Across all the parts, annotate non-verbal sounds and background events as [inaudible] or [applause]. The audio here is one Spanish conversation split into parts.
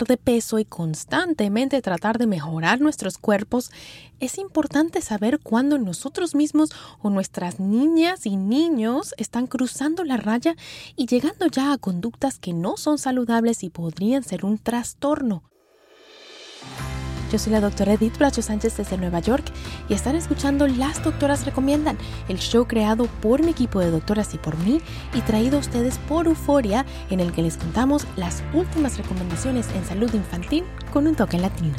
de peso y constantemente tratar de mejorar nuestros cuerpos, es importante saber cuándo nosotros mismos o nuestras niñas y niños están cruzando la raya y llegando ya a conductas que no son saludables y podrían ser un trastorno. Yo soy la doctora Edith Bracho Sánchez desde Nueva York y están escuchando Las Doctoras Recomiendan, el show creado por mi equipo de doctoras y por mí y traído a ustedes por Euforia, en el que les contamos las últimas recomendaciones en salud infantil con un toque latino.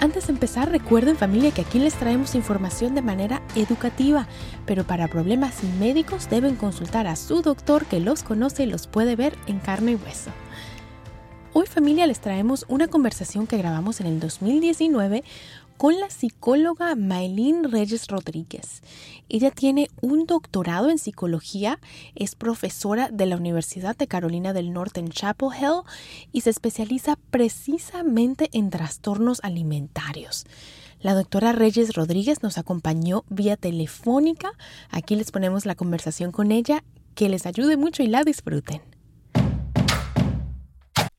Antes de empezar, recuerden familia que aquí les traemos información de manera educativa, pero para problemas médicos deben consultar a su doctor que los conoce y los puede ver en carne y hueso. Hoy familia les traemos una conversación que grabamos en el 2019 con la psicóloga Maylin Reyes Rodríguez. Ella tiene un doctorado en psicología, es profesora de la Universidad de Carolina del Norte en Chapel Hill y se especializa precisamente en trastornos alimentarios. La doctora Reyes Rodríguez nos acompañó vía telefónica. Aquí les ponemos la conversación con ella. Que les ayude mucho y la disfruten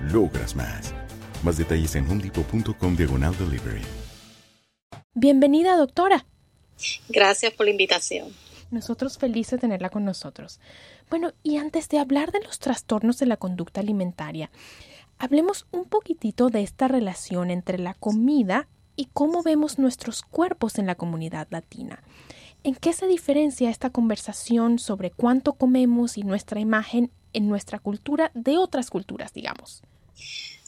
logras más. Más detalles en homedepot.com diagonal delivery. Bienvenida, doctora. Gracias por la invitación. Nosotros felices de tenerla con nosotros. Bueno, y antes de hablar de los trastornos de la conducta alimentaria, hablemos un poquitito de esta relación entre la comida y cómo vemos nuestros cuerpos en la comunidad latina. ¿En qué se diferencia esta conversación sobre cuánto comemos y nuestra imagen en nuestra cultura de otras culturas, digamos?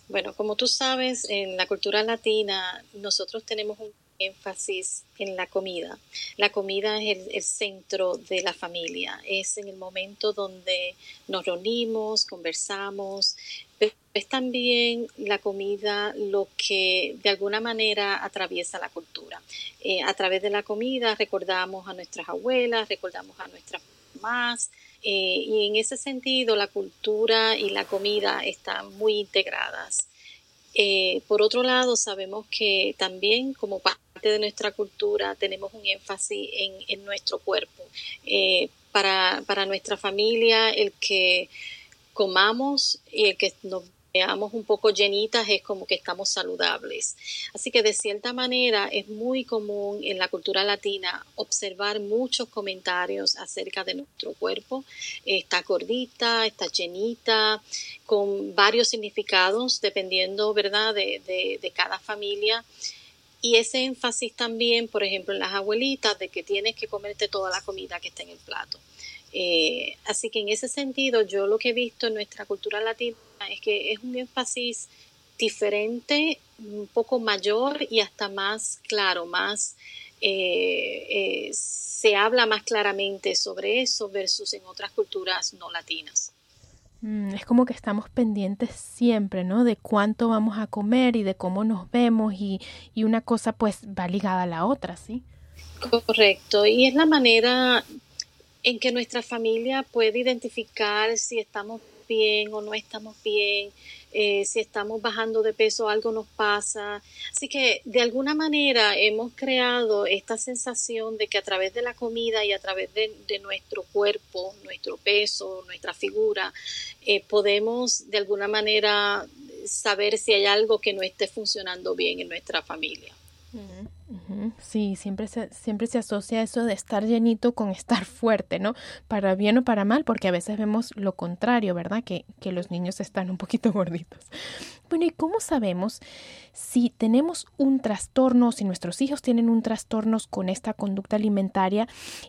Bueno, como tú sabes, en la cultura latina nosotros tenemos un énfasis en la comida. La comida es el, centro de la familia, es en el momento donde nos reunimos, conversamos, pero es también la comida lo que de alguna manera atraviesa la cultura. Eh, a través de la comida recordamos a nuestras abuelas, recordamos a nuestras mamás, eh, y en ese sentido la cultura y la comida están muy integradas. Eh, por otro lado, sabemos que también como parte de nuestra cultura tenemos un énfasis en, nuestro cuerpo. Eh, para, para nuestra familia, el que comamos y el que nos veamos un poco llenitas es como que estamos saludables. Así que de cierta manera es muy común en la cultura latina observar muchos comentarios acerca de nuestro cuerpo. Está gordita, está llenita, con varios significados dependiendo, ¿verdad?, de, de, cada familia. Y ese énfasis también, por ejemplo, en las abuelitas, de que tienes que comerte toda la comida que está en el plato. Eh, así que en ese sentido, yo lo que he visto en nuestra cultura latina es que es un énfasis diferente un poco mayor y hasta más claro, más eh, eh, se habla más claramente sobre eso versus en otras culturas no latinas. Mm, es como que estamos pendientes siempre, ¿no? De cuánto vamos a comer y de cómo nos vemos y, y una cosa pues va ligada a la otra, ¿sí? Correcto, y es la manera en que nuestra familia puede identificar si estamos bien o no estamos bien, eh, si estamos bajando de peso, algo nos pasa. Así que de alguna manera hemos creado esta sensación de que a través de la comida y a través de, nuestro cuerpo, nuestro peso, nuestra figura, eh, podemos de alguna manera saber si hay algo que no esté funcionando bien en nuestra familia. Sí, siempre se, siempre se asocia eso de estar llenito con estar fuerte, ¿no? Para bien o para mal, porque a veces vemos lo contrario, ¿verdad? Que, que los niños están un poquito [laughs] gorditos. Bueno, ¿y cómo sabemos si tenemos un trastorno, si nuestros hijos tienen un trastorno con esta conducta alimentaria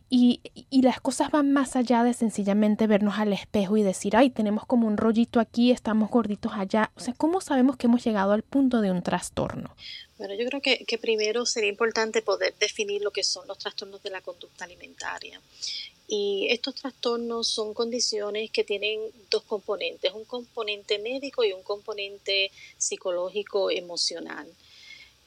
y, y las cosas van más allá de sencillamente vernos al espejo y decir, ay, tenemos como un rollito aquí, estamos gorditos allá? O sea, ¿cómo sabemos que hemos llegado al punto de un trastorno? Bueno, yo creo que, que primero sería importante poder definir lo que son los trastornos de la conducta alimentaria. Y estos trastornos son condiciones que tienen dos componentes, un componente médico y un componente psicológico emocional.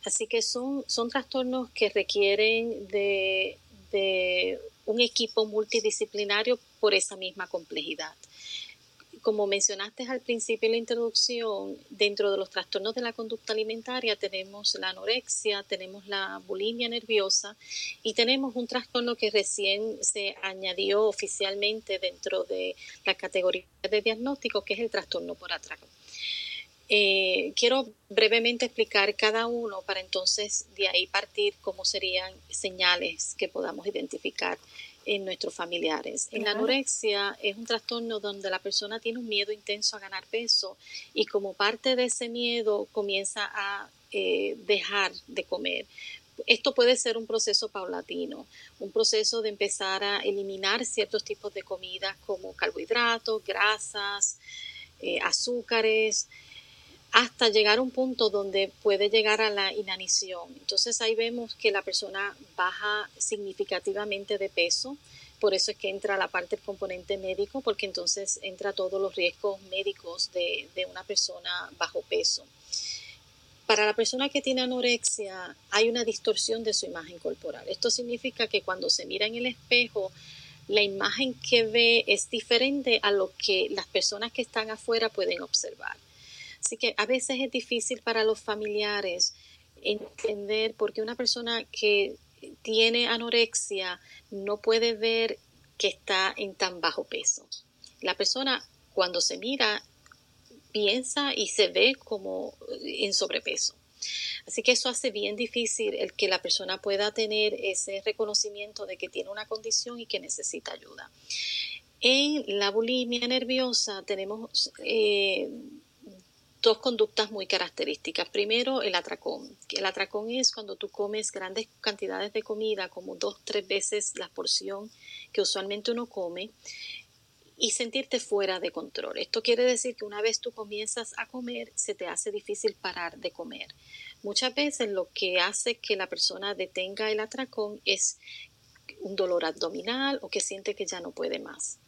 Así que son, son trastornos que requieren de, de un equipo multidisciplinario por esa misma complejidad como mencionaste al principio de la introducción, dentro de los trastornos de la conducta alimentaria tenemos la anorexia, tenemos la bulimia nerviosa y tenemos un trastorno que recién se añadió oficialmente dentro de la categoría de diagnóstico, que es el trastorno por atraco. Eh, quiero brevemente explicar cada uno para entonces de ahí partir cómo serían señales que podamos identificar en nuestros familiares. En la anorexia es un trastorno donde la persona tiene un miedo intenso a ganar peso y como parte de ese miedo comienza a eh, dejar de comer. Esto puede ser un proceso paulatino, un proceso de empezar a eliminar ciertos tipos de comidas como carbohidratos, grasas, eh, azúcares, hasta llegar a un punto donde puede llegar a la inanición. Entonces ahí vemos que la persona baja significativamente de peso, por eso es que entra la parte del componente médico, porque entonces entra todos los riesgos médicos de, de una persona bajo peso. Para la persona que tiene anorexia hay una distorsión de su imagen corporal. Esto significa que cuando se mira en el espejo, la imagen que ve es diferente a lo que las personas que están afuera pueden observar. Así que a veces es difícil para los familiares entender por qué una persona que tiene anorexia no puede ver que está en tan bajo peso. La persona cuando se mira piensa y se ve como en sobrepeso. Así que eso hace bien difícil el que la persona pueda tener ese reconocimiento de que tiene una condición y que necesita ayuda. En la bulimia nerviosa tenemos eh, dos conductas muy características. Primero, el atracón. El atracón es cuando tú comes grandes cantidades de comida, como dos, tres veces la porción que usualmente uno come, y sentirte fuera de control. Esto quiere decir que una vez tú comienzas a comer, se te hace difícil parar de comer. Muchas veces lo que hace que la persona detenga el atracón es un dolor abdominal o que siente que ya no puede más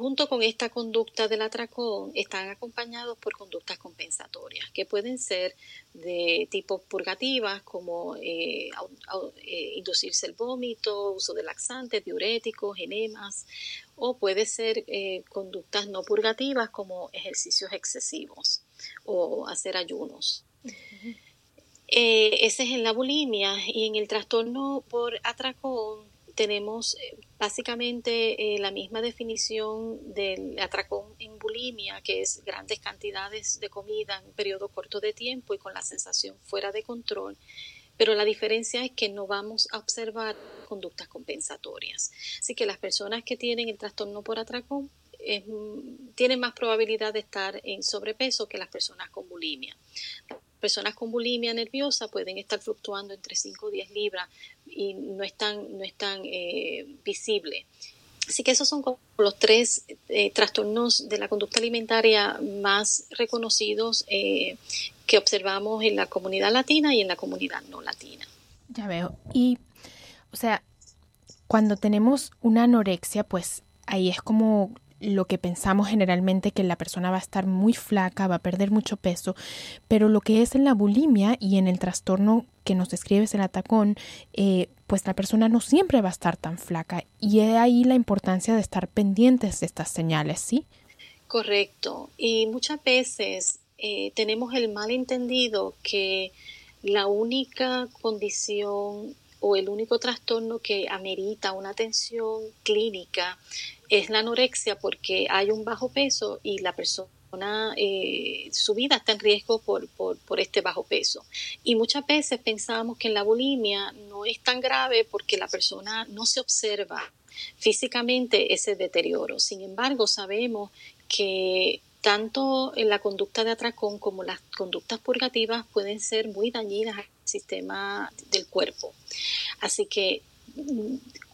junto con esta conducta del atracón están acompañados por conductas compensatorias, que pueden ser de tipo purgativas, como eh, eh, inducirse el vómito, uso de laxantes, diuréticos, enemas, o puede ser eh, conductas no purgativas como ejercicios excesivos o hacer ayunos. ese es en la bulimia y en el trastorno por atracón tenemos eh, básicamente eh, la misma definición del atracón en bulimia, que es grandes cantidades de comida en un periodo corto de tiempo y con la sensación fuera de control. Pero la diferencia es que no vamos a observar conductas compensatorias. Así que las personas que tienen el trastorno por atracón tienen más probabilidad de estar en sobrepeso que las personas con bulimia. Personas con bulimia nerviosa pueden estar fluctuando entre 5 o 10 libras y no es tan, no es tan eh, visible. Así que esos son los tres eh, trastornos de la conducta alimentaria más reconocidos eh, que observamos en la comunidad latina y en la comunidad no latina. Ya veo. Y, o sea, cuando tenemos una anorexia, pues ahí es como lo que pensamos generalmente que la persona va a estar muy flaca, va a perder mucho peso, pero lo que es en la bulimia y en el trastorno que nos describes el atacón, eh, pues la persona no siempre va a estar tan flaca y es ahí la importancia de estar pendientes de estas señales, ¿sí? Correcto. Y muchas veces eh, tenemos el malentendido que la única condición o el único trastorno que amerita una atención clínica es la anorexia porque hay un bajo peso y la persona, eh, su vida está en riesgo por, por, este bajo peso. Y muchas veces pensamos que en la bulimia no es tan grave porque la persona no se observa físicamente ese deterioro. Sin embargo, sabemos que tanto en la conducta de atracón como las conductas purgativas pueden ser muy dañinas al sistema del cuerpo. Así que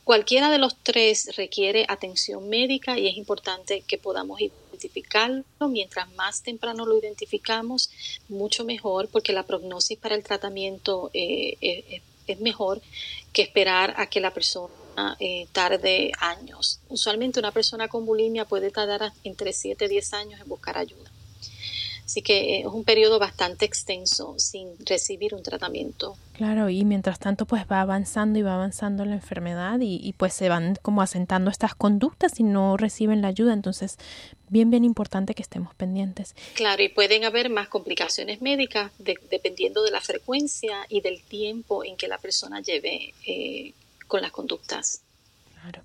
Cualquiera de los tres requiere atención médica y es importante que podamos identificarlo. Mientras más temprano lo identificamos, mucho mejor, porque la prognosis para el tratamiento eh, es mejor que esperar a que la persona eh, tarde años. Usualmente una persona con bulimia puede tardar entre 7 y 10 años en buscar ayuda. Así que es un periodo bastante extenso sin recibir un tratamiento. Claro, y mientras tanto pues va avanzando y va avanzando la enfermedad y, pues se van como asentando estas conductas y no reciben la ayuda. Entonces, bien, bien importante que estemos pendientes. Claro, y pueden haber más complicaciones médicas dependiendo de la frecuencia y del tiempo en que la persona lleve eh, con las conductas. Claro.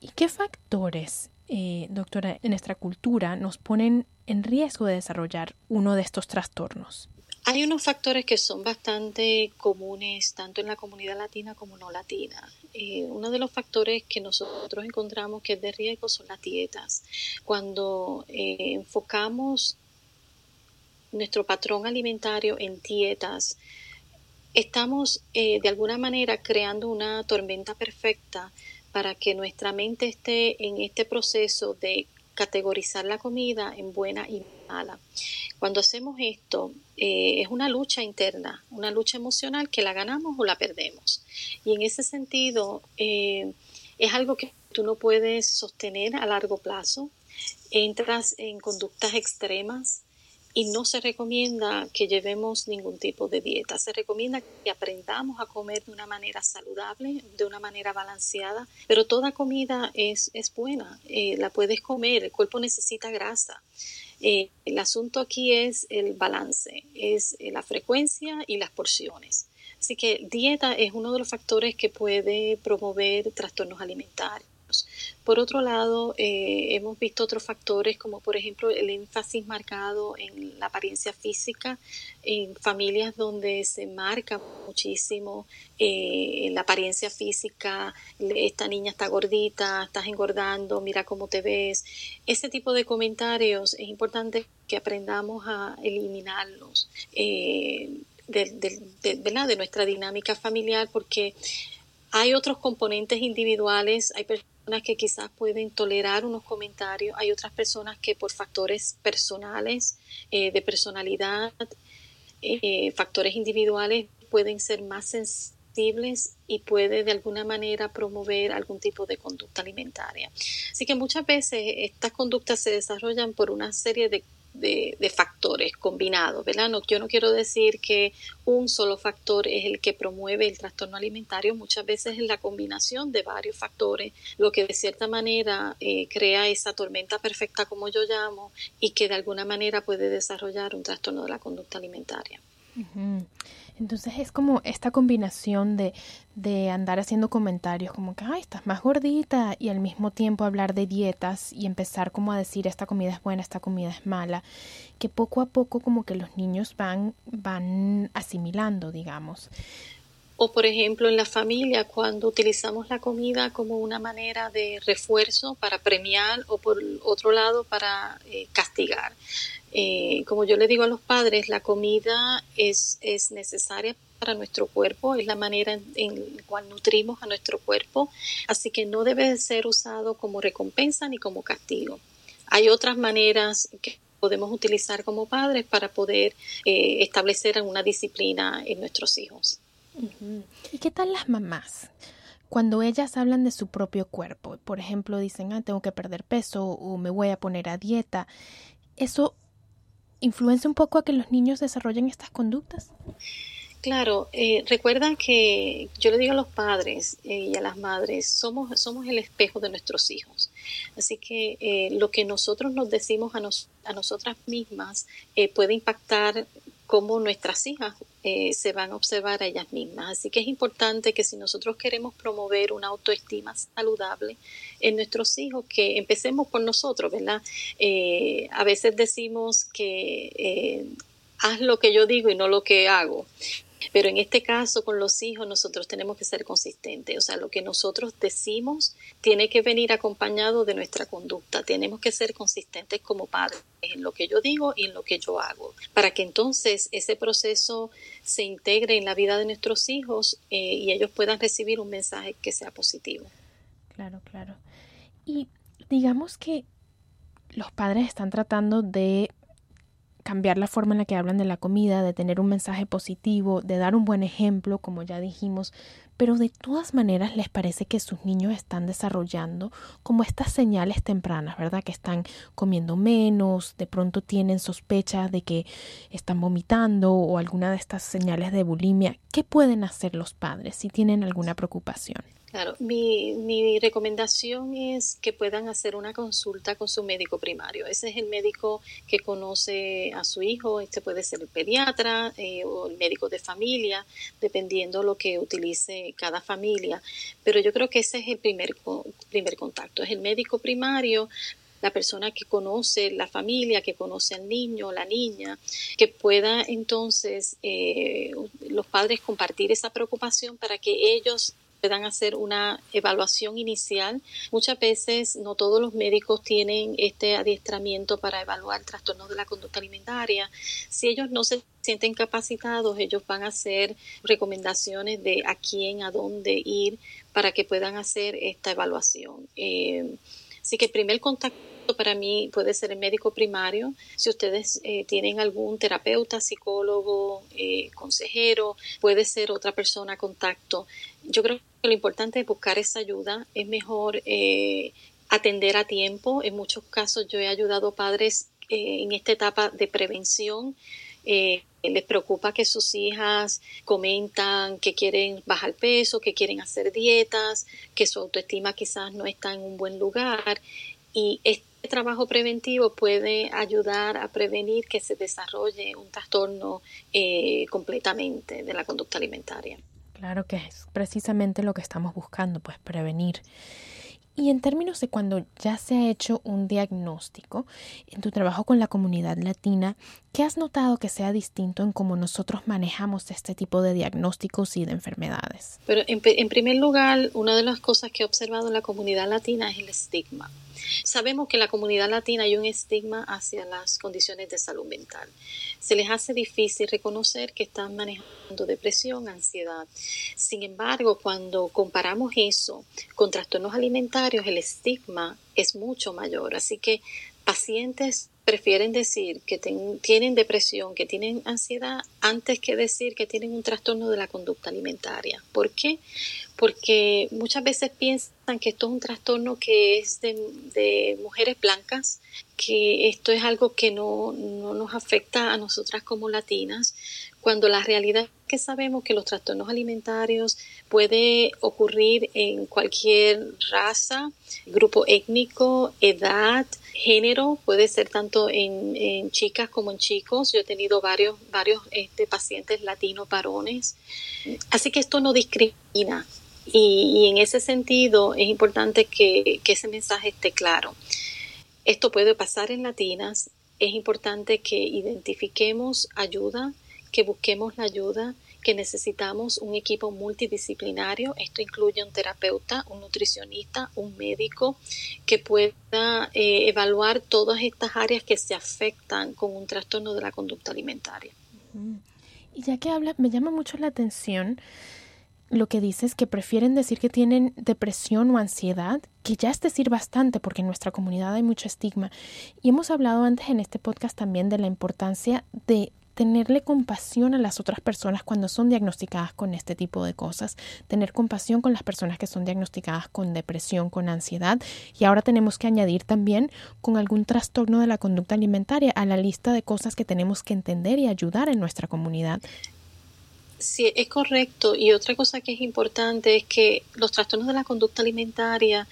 ¿Y qué factores eh, doctora, en nuestra cultura nos ponen en riesgo de desarrollar uno de estos trastornos? Hay unos factores que son bastante comunes tanto en la comunidad latina como no latina. Eh, uno de los factores que nosotros encontramos que es de riesgo son las dietas. Cuando eh, enfocamos nuestro patrón alimentario en dietas, estamos de alguna manera creando una tormenta perfecta para que nuestra mente esté en este proceso de categorizar la comida en buena y mala. Cuando hacemos esto, eh, es una lucha interna, una lucha emocional que la ganamos o la perdemos. Y en ese sentido, eh, es algo que tú no puedes sostener a largo plazo. Entras en conductas extremas y no se recomienda que llevemos ningún tipo de dieta. Se recomienda que aprendamos a comer de una manera saludable, de una manera balanceada, pero toda comida es, es buena, eh, la puedes comer, el cuerpo necesita grasa. Eh, el asunto aquí es el balance, es eh, la frecuencia y las porciones. Así que dieta es uno de los factores que puede promover trastornos alimentarios. Por otro lado, eh, hemos visto otros factores como por ejemplo el énfasis marcado en la apariencia física, en familias donde se marca muchísimo eh, la apariencia física, esta niña está gordita, estás engordando, mira cómo te ves. Ese tipo de comentarios es importante que aprendamos a eliminarlos eh, de, de nuestra dinámica familiar porque hay otros componentes individuales, hay personas que quizás pueden tolerar unos comentarios, hay otras personas que por factores personales, eh, de personalidad, eh, factores individuales pueden ser más sensibles y puede de alguna manera promover algún tipo de conducta alimentaria. Así que muchas veces estas conductas se desarrollan por una serie de de, factores combinados, ¿verdad? No, yo no quiero decir que un solo factor es el que promueve el trastorno alimentario, muchas veces es la combinación de varios factores lo que de cierta manera eh, crea esa tormenta perfecta, como yo llamo, y que de alguna manera puede desarrollar un trastorno de la conducta alimentaria. Entonces es como esta combinación de, de, andar haciendo comentarios como que, ay, estás más gordita y al mismo tiempo hablar de dietas y empezar como a decir esta comida es buena, esta comida es mala, que poco a poco como que los niños van, van asimilando, digamos. O por ejemplo en la familia cuando utilizamos la comida como una manera de refuerzo para premiar o por otro lado para eh, castigar. Eh, como yo le digo a los padres, la comida es, es necesaria para nuestro cuerpo, es la manera en, la cual nutrimos a nuestro cuerpo, así que no debe ser usado como recompensa ni como castigo. Hay otras maneras que podemos utilizar como padres para poder eh, establecer una disciplina en nuestros hijos. ¿Y qué tal las mamás? Cuando ellas hablan de su propio cuerpo, por ejemplo, dicen, ah, tengo que perder peso o me voy a poner a dieta, ¿eso influencia un poco a que los niños desarrollen estas conductas? Claro, eh, recuerda que yo le digo a los padres eh, y a las madres, somos, somos el espejo de nuestros hijos. Así que eh, lo que nosotros nos decimos a, nos, a nosotras mismas puede impactar cómo nuestras hijas se van a observar a ellas mismas. Así que es importante que si nosotros queremos promover una autoestima saludable en nuestros hijos, que empecemos por nosotros, ¿verdad? a veces decimos que haz lo que yo digo y no lo que hago. Pero en este caso, con los hijos, nosotros tenemos que ser consistentes. O sea, lo que nosotros decimos tiene que venir acompañado de nuestra conducta. Tenemos que ser consistentes como padres en lo que yo digo y en lo que yo hago, para que entonces ese proceso se integre en la vida de nuestros hijos eh, y ellos puedan recibir un mensaje que sea positivo. Claro, claro. Y digamos que los padres están tratando de cambiar la forma en la que hablan de la comida, de tener un mensaje positivo, de dar un buen ejemplo, como ya dijimos, pero de todas maneras les parece que sus niños están desarrollando como estas señales tempranas, ¿verdad? Que están comiendo menos, de pronto tienen sospechas de que están vomitando o alguna de estas señales de bulimia. ¿Qué pueden hacer los padres si tienen alguna preocupación? Claro, mi, mi, recomendación es que puedan hacer una consulta con su médico primario. Ese es el médico que conoce a su hijo, este puede ser el pediatra eh, o el médico de familia, dependiendo lo que utilice cada familia. Pero yo creo que ese es el primer, primer contacto, es el médico primario la persona que conoce la familia, que conoce al niño, la niña, que pueda entonces eh, los padres compartir esa preocupación para que ellos puedan hacer una evaluación inicial. Muchas veces no todos los médicos tienen este adiestramiento para evaluar trastornos de la conducta alimentaria. Si ellos no se sienten capacitados, ellos van a hacer recomendaciones de a quién, a dónde ir para que puedan hacer esta evaluación. Eh, así que el primer contacto para mí puede ser el médico primario. Si ustedes eh, tienen algún terapeuta, psicólogo, eh, consejero, puede ser otra persona a contacto. Yo creo que lo importante es buscar esa ayuda. Es mejor eh, atender a tiempo. En muchos casos yo he ayudado a padres en esta etapa de prevención. les preocupa que sus hijas comentan que quieren bajar peso, que quieren hacer dietas, que su autoestima quizás no está en un buen lugar y este trabajo preventivo puede ayudar a prevenir que se desarrolle un trastorno eh, completamente de la conducta alimentaria. Claro que es precisamente lo que estamos buscando, pues prevenir. Y en términos de cuando ya se ha hecho un diagnóstico, en tu trabajo con la comunidad latina, ¿qué has notado que sea distinto en cómo nosotros manejamos este tipo de diagnósticos y de enfermedades? Pero en, primer lugar, una de las cosas que he observado en la comunidad latina es el estigma. Sabemos que en la comunidad latina hay un estigma hacia las condiciones de salud mental. Se les hace difícil reconocer que están manejando depresión, ansiedad. Sin embargo, cuando comparamos eso con trastornos alimentarios, el estigma es mucho mayor. Así que pacientes prefieren decir que tienen depresión, que tienen ansiedad, antes que decir que tienen un trastorno de la conducta alimentaria. ¿Por qué? Porque muchas veces piensan que esto es un trastorno que es de, mujeres blancas, que esto es algo que no, no nos afecta a nosotras como latinas, cuando la realidad es que sabemos que los trastornos alimentarios puede ocurrir en cualquier raza, grupo étnico, edad, género, puede ser tanto en, chicas como en chicos. Yo he tenido varios, varios este, pacientes latinos varones. Así que esto no discrimina. Y, en ese sentido es importante que, que ese mensaje esté claro. Esto puede pasar en latinas. Es importante que identifiquemos ayuda, que busquemos la ayuda, que necesitamos un equipo multidisciplinario. Esto incluye un terapeuta, un nutricionista, un médico que pueda eh, evaluar todas estas áreas que se afectan con un trastorno de la conducta alimentaria. Y ya que habla, me llama mucho la atención lo que dice es que prefieren decir que tienen depresión o ansiedad, que ya es decir bastante porque en nuestra comunidad hay mucho estigma. Y hemos hablado antes en este podcast también de la importancia de tenerle compasión a las otras personas cuando son diagnosticadas con este tipo de cosas, tener compasión con las personas que son diagnosticadas con depresión, con ansiedad y ahora tenemos que añadir también con algún trastorno de la conducta alimentaria a la lista de cosas que tenemos que entender y ayudar en nuestra comunidad. Sí, es correcto. Y otra cosa que es importante es que los trastornos de la conducta alimentaria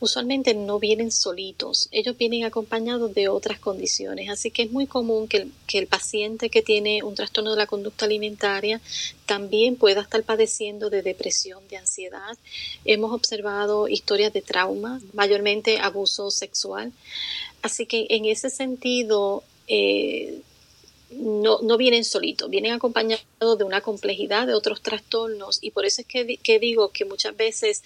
usualmente no vienen solitos, ellos vienen acompañados de otras condiciones, así que es muy común que el, paciente que tiene un trastorno de la conducta alimentaria también pueda estar padeciendo de depresión, de ansiedad. Hemos observado historias de trauma, mayormente abuso sexual, así que en ese sentido... Eh, no, no vienen solitos, vienen acompañados de una complejidad de otros trastornos y por eso es que, digo que muchas veces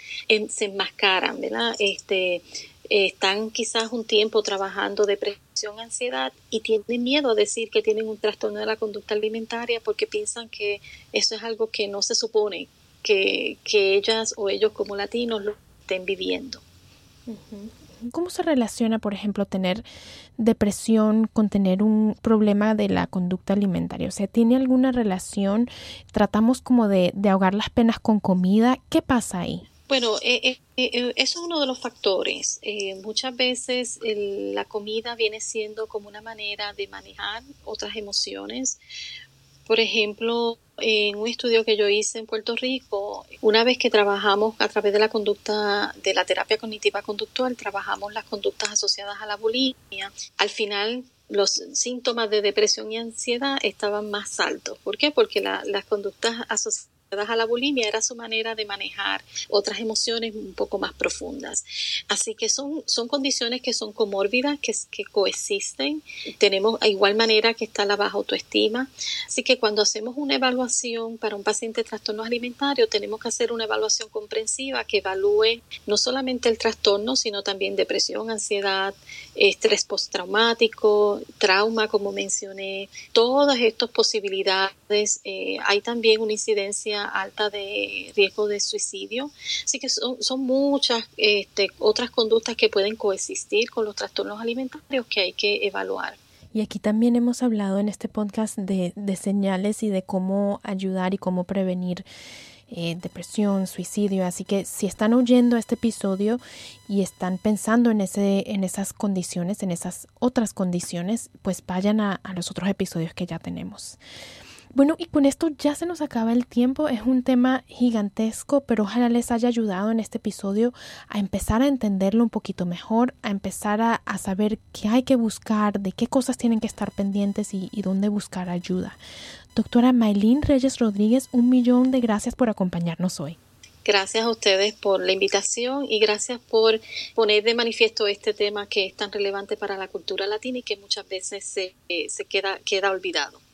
se enmascaran, ¿verdad? Este, están quizás un tiempo trabajando depresión, ansiedad y tienen miedo a decir que tienen un trastorno de la conducta alimentaria porque piensan que eso es algo que no se supone que, ellas o ellos como latinos lo estén viviendo. ¿Cómo se relaciona, por ejemplo, tener depresión con tener un problema de la conducta alimentaria? O sea, ¿tiene alguna relación? ¿Tratamos como de, ahogar las penas con comida? ¿Qué pasa ahí? Bueno, eh, eh, eh, eso es uno de los factores. muchas veces la comida viene siendo como una manera de manejar otras emociones. Por ejemplo, en un estudio que yo hice en Puerto Rico, una vez que trabajamos a través de la conducta de la terapia cognitiva conductual, trabajamos las conductas asociadas a la bulimia. Al final los síntomas de depresión y ansiedad estaban más altos. ¿Por qué? Porque las conductas asociadas a la bulimia era su manera de manejar otras emociones un poco más profundas. Así que son, son condiciones que son comórbidas, que, que coexisten. Tenemos a igual manera que está la baja autoestima. Así que cuando hacemos una evaluación para un paciente de trastornos alimentarios, tenemos que hacer una evaluación comprensiva que evalúe no solamente el trastorno, sino también depresión, ansiedad, estrés postraumático, trauma, como mencioné, todas estas posibilidades. Eh, hay también una incidencia alta de riesgo de suicidio. Así que son, muchas este, otras conductas que pueden coexistir con los trastornos alimentarios que hay que evaluar. Y aquí también hemos hablado en este podcast de, de señales y de cómo ayudar y cómo prevenir eh, depresión, suicidio. Así que si están oyendo este episodio y están pensando en, ese, en esas condiciones, en esas otras condiciones, pues vayan a los otros episodios que ya tenemos. Bueno, y con esto ya se nos acaba el tiempo. Es un tema gigantesco, pero ojalá les haya ayudado en este episodio a empezar a entenderlo un poquito mejor, a empezar a, saber qué hay que buscar, de qué cosas tienen que estar pendientes y, dónde buscar ayuda. Doctora Maylin Reyes Rodríguez, un millón de gracias por acompañarnos hoy. Gracias a ustedes por la invitación y gracias por poner de manifiesto este tema que es tan relevante para la cultura latina y que muchas veces se, eh, queda olvidado.